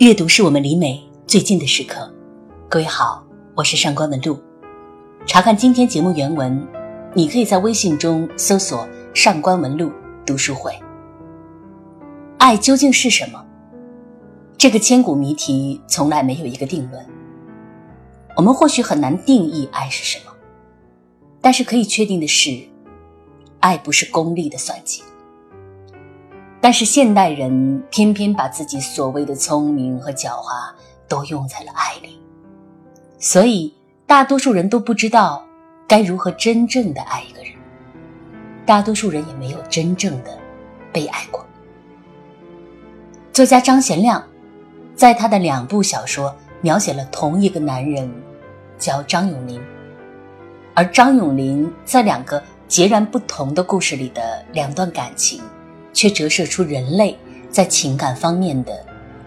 阅读是我们离美最近的时刻。各位好，我是上官文露。查看今天节目原文，你可以在微信中搜索“上官文露读书会”。爱究竟是什么？这个千古谜题从来没有一个定论。我们或许很难定义爱是什么，但是可以确定的是，爱不是功利的算计。但是现代人偏偏把自己所谓的聪明和狡猾都用在了爱里，所以大多数人都不知道该如何真正的爱一个人，大多数人也没有真正的被爱过。作家张贤亮在他的两部小说描写了同一个男人，叫张永林，而张永林在两个截然不同的故事里的两段感情。却折射出人类在情感方面的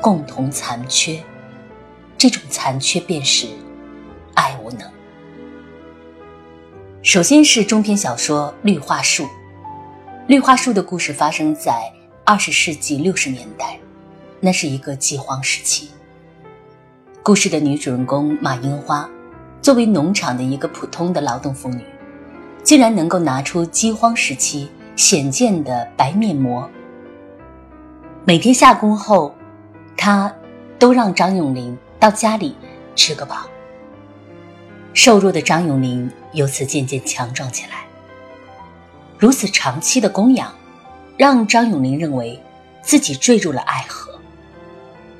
共同残缺，这种残缺便是爱无能。首先是中篇小说《绿化树》，《绿化树》的故事发生在二十世纪六十年代，那是一个饥荒时期。故事的女主人公马樱花，作为农场的一个普通的劳动妇女，竟然能够拿出饥荒时期。显见的白面膜。每天下工后，他都让张永林到家里吃个饱。瘦弱的张永林由此渐渐强壮起来。如此长期的供养，让张永林认为自己坠入了爱河。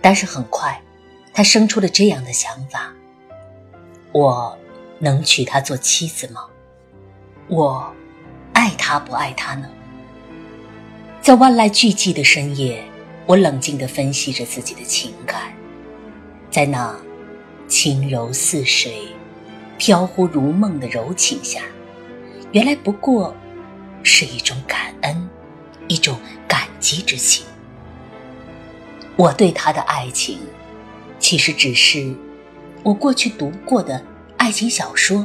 但是很快，他生出了这样的想法：我能娶她做妻子吗？我。爱他不爱他呢？在万籁俱寂的深夜，我冷静地分析着自己的情感，在那轻柔似水、飘忽如梦的柔情下，原来不过是一种感恩，一种感激之情。我对他的爱情，其实只是我过去读过的爱情小说。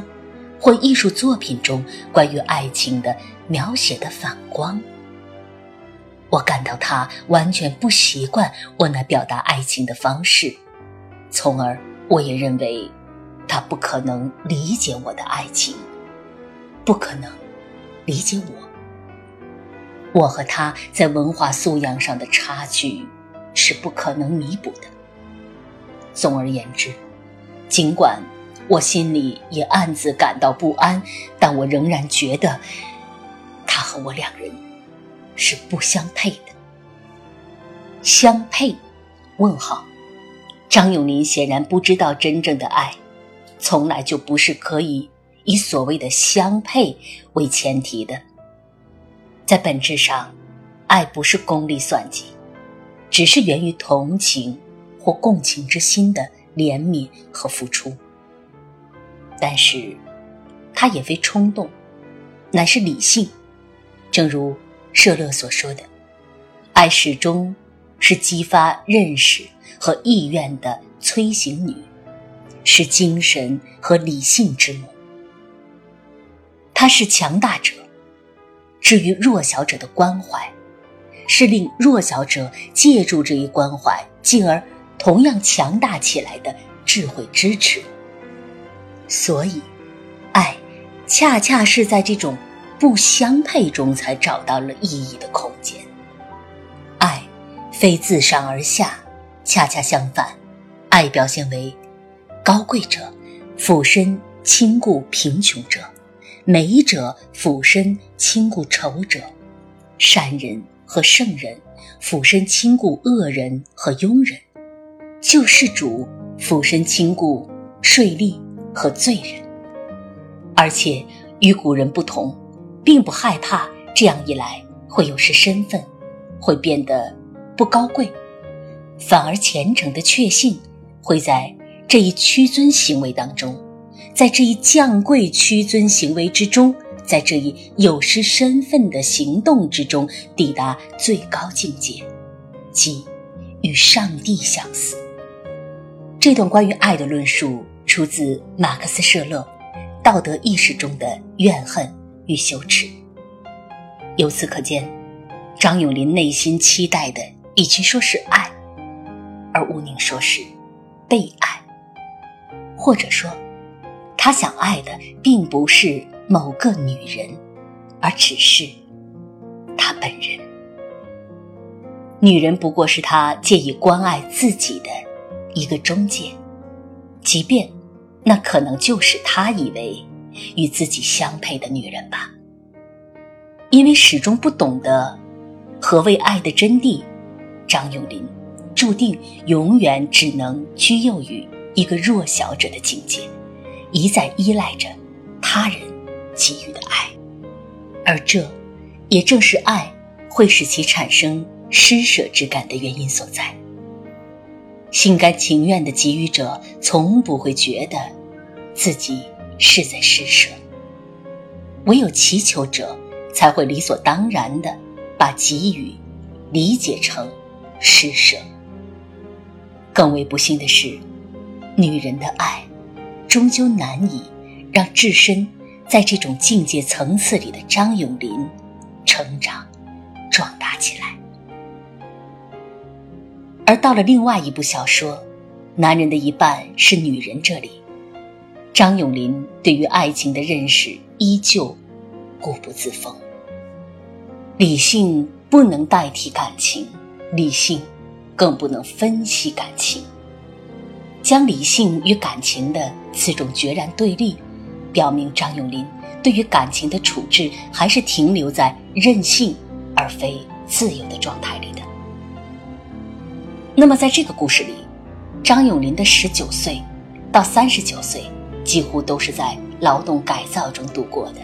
或艺术作品中关于爱情的描写的反光，我感到他完全不习惯我那表达爱情的方式，从而我也认为他不可能理解我的爱情，不可能理解我。我和他在文化素养上的差距是不可能弥补的。总而言之，尽管。我心里也暗自感到不安，但我仍然觉得，他和我两人是不相配的。相配？问号。张永林显然不知道，真正的爱，从来就不是可以以所谓的相配为前提的。在本质上，爱不是功利算计，只是源于同情或共情之心的怜悯和付出。但是，它也非冲动，乃是理性。正如舍勒所说的：“爱始终是激发认识和意愿的催行女，是精神和理性之母。它是强大者至于弱小者的关怀，是令弱小者借助这一关怀，进而同样强大起来的智慧支持。”所以，爱恰恰是在这种不相配中才找到了意义的空间。爱非自上而下，恰恰相反，爱表现为高贵者俯身亲顾贫穷者，美者俯身亲顾丑者，善人和圣人俯身亲顾恶人和庸人，救世主俯身亲顾税吏。和罪人，而且与古人不同，并不害怕这样一来会有失身份，会变得不高贵，反而虔诚的确信会在这一屈尊行为当中，在这一降贵屈尊行为之中，在这一有失身份的行动之中，抵达最高境界，即与上帝相似。这段关于爱的论述。出自马克思·舍勒《道德意识中的怨恨与羞耻》。由此可见，张永林内心期待的，与其说是爱，而吴宁说是被爱，或者说，他想爱的并不是某个女人，而只是他本人。女人不过是他借以关爱自己的一个中介，即便那可能就是他以为与自己相配的女人吧。因为始终不懂得何谓爱的真谛，张永林。注定永远只能居囿于一个弱小者的境界，一再依赖着他人给予的爱，而这，也正是爱会使其产生施舍之感的原因所在。心甘情愿的给予者，从不会觉得自己是在施舍；唯有祈求者，才会理所当然的把给予理解成施舍。更为不幸的是，女人的爱，终究难以让置身在这种境界层次里的张永林成长、壮大起来。而到了另外一部小说《男人的一半是女人》这里，张永林对于爱情的认识依旧固步自封。理性不能代替感情，理性。更不能分析感情，将理性与感情的此种决然对立，表明张永林对于感情的处置还是停留在任性而非自由的状态里的。那么，在这个故事里，张永林的十九岁到三十九岁，几乎都是在劳动改造中度过的。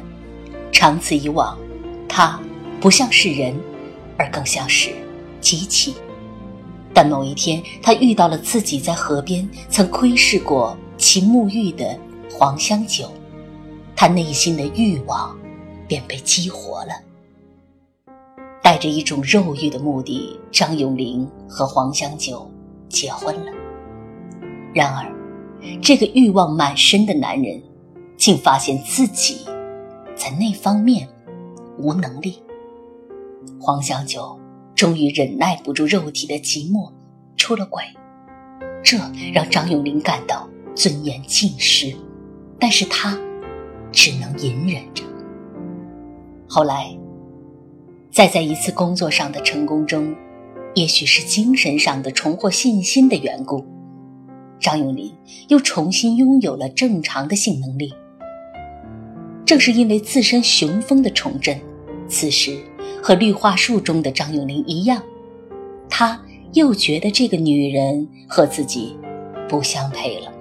长此以往，他不像是人，而更像是机器。但某一天，他遇到了自己在河边曾窥视过其沐浴的黄香酒，他内心的欲望便被激活了。带着一种肉欲的目的，张永林和黄香九结婚了。然而，这个欲望满身的男人，竟发现自己在那方面无能力。黄香九。终于忍耐不住肉体的寂寞，出了轨，这让张永林感到尊严尽失，但是他只能隐忍着。后来，再在一次工作上的成功中，也许是精神上的重获信心的缘故，张永林又重新拥有了正常的性能力。正是因为自身雄风的重振，此时。和绿化树中的张永林一样，他又觉得这个女人和自己不相配了。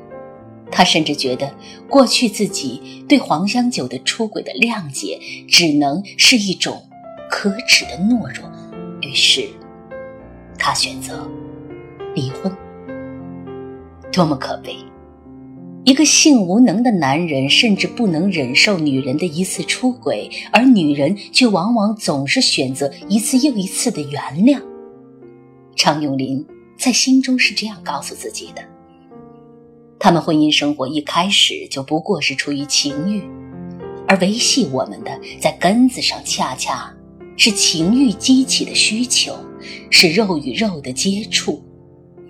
他甚至觉得过去自己对黄香九的出轨的谅解，只能是一种可耻的懦弱。于是，他选择离婚。多么可悲！一个性无能的男人，甚至不能忍受女人的一次出轨，而女人却往往总是选择一次又一次的原谅。常永林在心中是这样告诉自己的：他们婚姻生活一开始就不过是出于情欲，而维系我们的，在根子上恰恰是情欲激起的需求，是肉与肉的接触。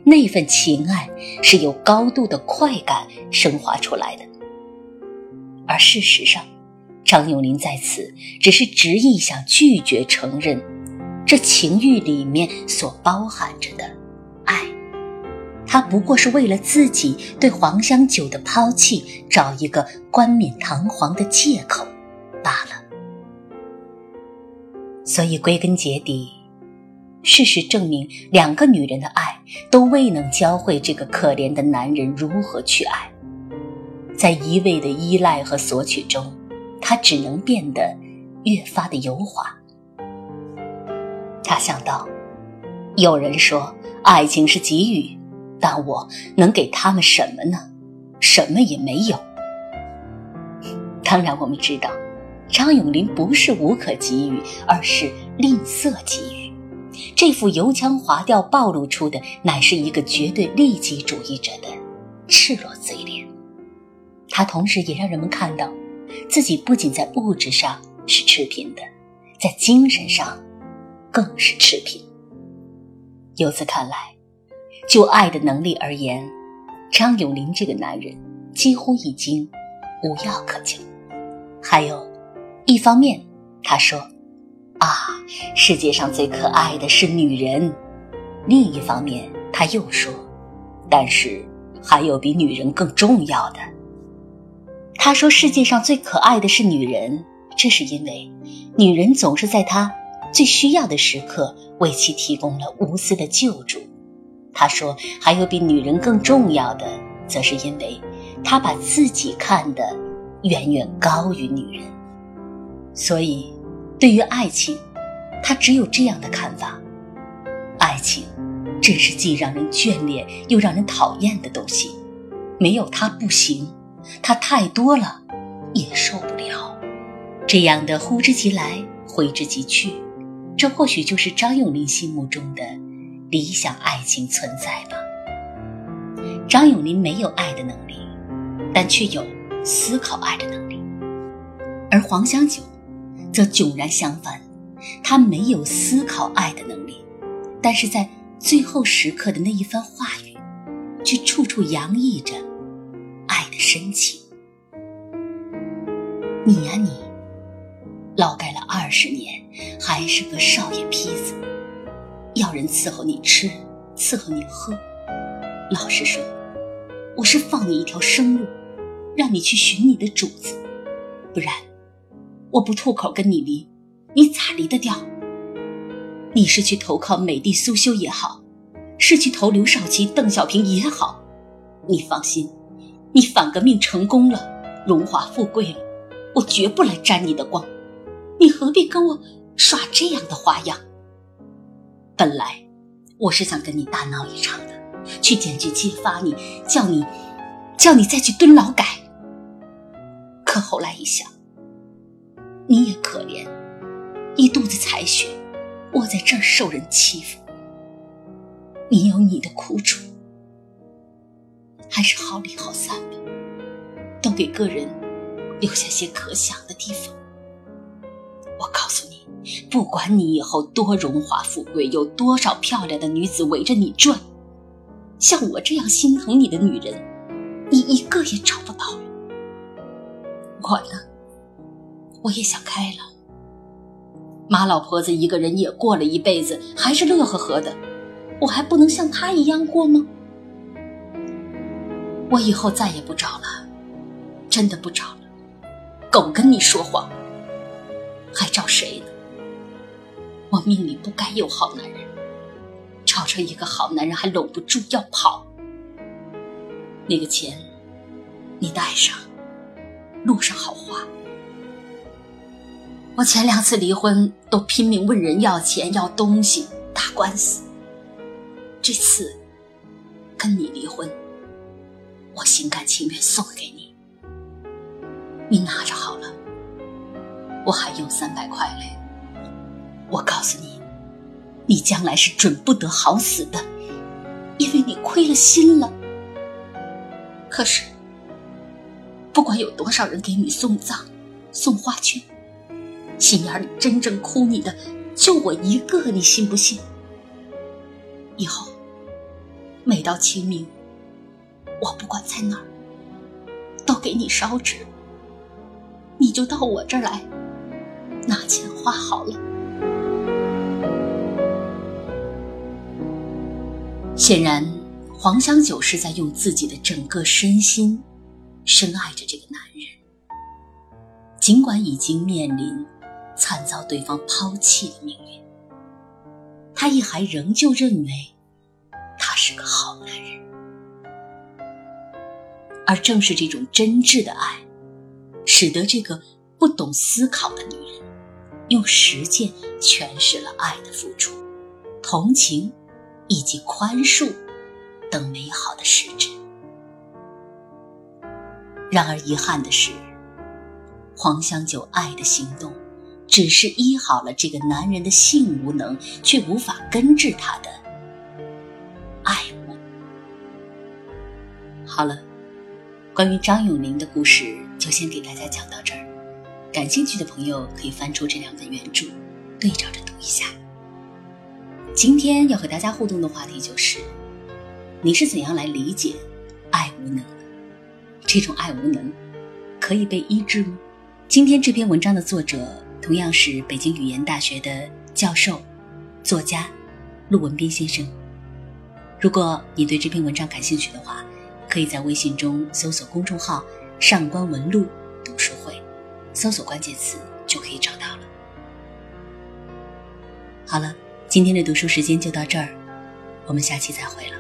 那份情爱是由高度的快感升华出来的，而事实上，张永林在此只是执意想拒绝承认这情欲里面所包含着的爱，他不过是为了自己对黄香酒的抛弃找一个冠冕堂皇的借口所以归根结底。事实证明，两个女人的爱都未能教会这个可怜的男人如何去爱。在一味的依赖和索取中，他只能变得越发的油滑。他想到，有人说爱情是给予，但我能给他们什么呢？什么也没有。当然，我们知道，张永林不是无可给予，而是吝啬给予。这副油腔滑调暴露出的，乃是一个绝对利己主义者的赤裸嘴脸。他同时也让人们看到，自己不仅在物质上是赤贫的，在精神上更是赤贫。由此看来，就爱的能力而言，张永林这个男人几乎已经无药可救。还有，一方面他说：“啊，世界上最可爱的是女人。”另一方面他又说：“但是还有比女人更重要的。”他说：“世界上最可爱的是女人，这是因为女人总是在他最需要的时刻为其提供了无私的救助。”他说：“还有比女人更重要的，则是因为他把自己看得远远高于女人。所以，对于爱情，他只有这样的看法：爱情真是既让人眷恋又让人讨厌的东西，没有它不行。它太多了，也受不了。这样的呼之即来，挥之即去，这或许就是张永林心目中的。”理想爱情存在吧？张永林没有爱的能力，但却有思考爱的能力；而黄香九则迥然相反，他没有思考爱的能力，但是在最后时刻的那一番话语，却处处洋溢着爱的深情。你呀你，劳改了二十年，还是个少爷坯子。要人伺候你吃，伺候你喝。老实说，我是放你一条生路，让你去寻你的主子。不然，我不吐口跟你离，你咋离得掉？你是去投靠美帝苏修也好，是去投刘少奇、邓小平也好，你放心，你反革命成功了，荣华富贵了，我绝不来沾你的光。你何必跟我耍这样的花样？本来我是想跟你大闹一场的，去检举揭发你，叫你叫你再去蹲劳改。可后来一想，你也可怜，一肚子才学，窝在这儿受人欺负，你有你的苦楚，还是好离好散吧，都给个人留下些可想的地方。我告诉你。不管你以后多荣华富贵，有多少漂亮的女子围着你转，像我这样心疼你的女人，你一个也找不到了。我呢，我也想开了。马老婆子一个人也过了一辈子，还是乐呵呵的，我还不能像她一样过吗？我以后再也不找了，真的不找了。狗跟你说谎，还找谁呢？我命里不该有好男人，找着一个好男人还搂不住要跑。那个钱，你带上，路上好花。我前两次离婚都拼命问人要钱要东西打官司，这次跟你离婚，我心甘情愿送给你，你拿着好了，我还有三百块嘞。我告诉你，你将来是准不得好死的，因为你亏了心了。可是，不管有多少人给你送葬、送花圈，心眼里真正哭你的，就我一个，你信不信？以后，每到清明，我不管在哪儿，都给你烧纸，你就到我这儿来，拿钱花好了。显然，黄香九是在用自己的整个身心深爱着这个男人。尽管已经面临惨遭对方抛弃的命运，他亦还仍旧认为他是个好男人。而正是这种真挚的爱，使得这个不懂思考的女人，用实践诠释了爱的付出、同情。以及宽恕等美好的实质。然而遗憾的是，黄香九爱的行动，只是医好了这个男人的性无能，却无法根治他的爱慕。好了，关于张永林的故事就先给大家讲到这儿。感兴趣的朋友可以翻出这两本原著，对照着读一下。今天要和大家互动的话题就是：你是怎样来理解爱无能？这种爱无能可以被医治吗？今天这篇文章的作者同样是北京语言大学的教授、作家陆文斌先生。如果你对这篇文章感兴趣的话，可以在微信中搜索公众号“上官文露读书会”，搜索关键词就可以找到了。好了，今天的读书时间就到这儿，我们下期再会了。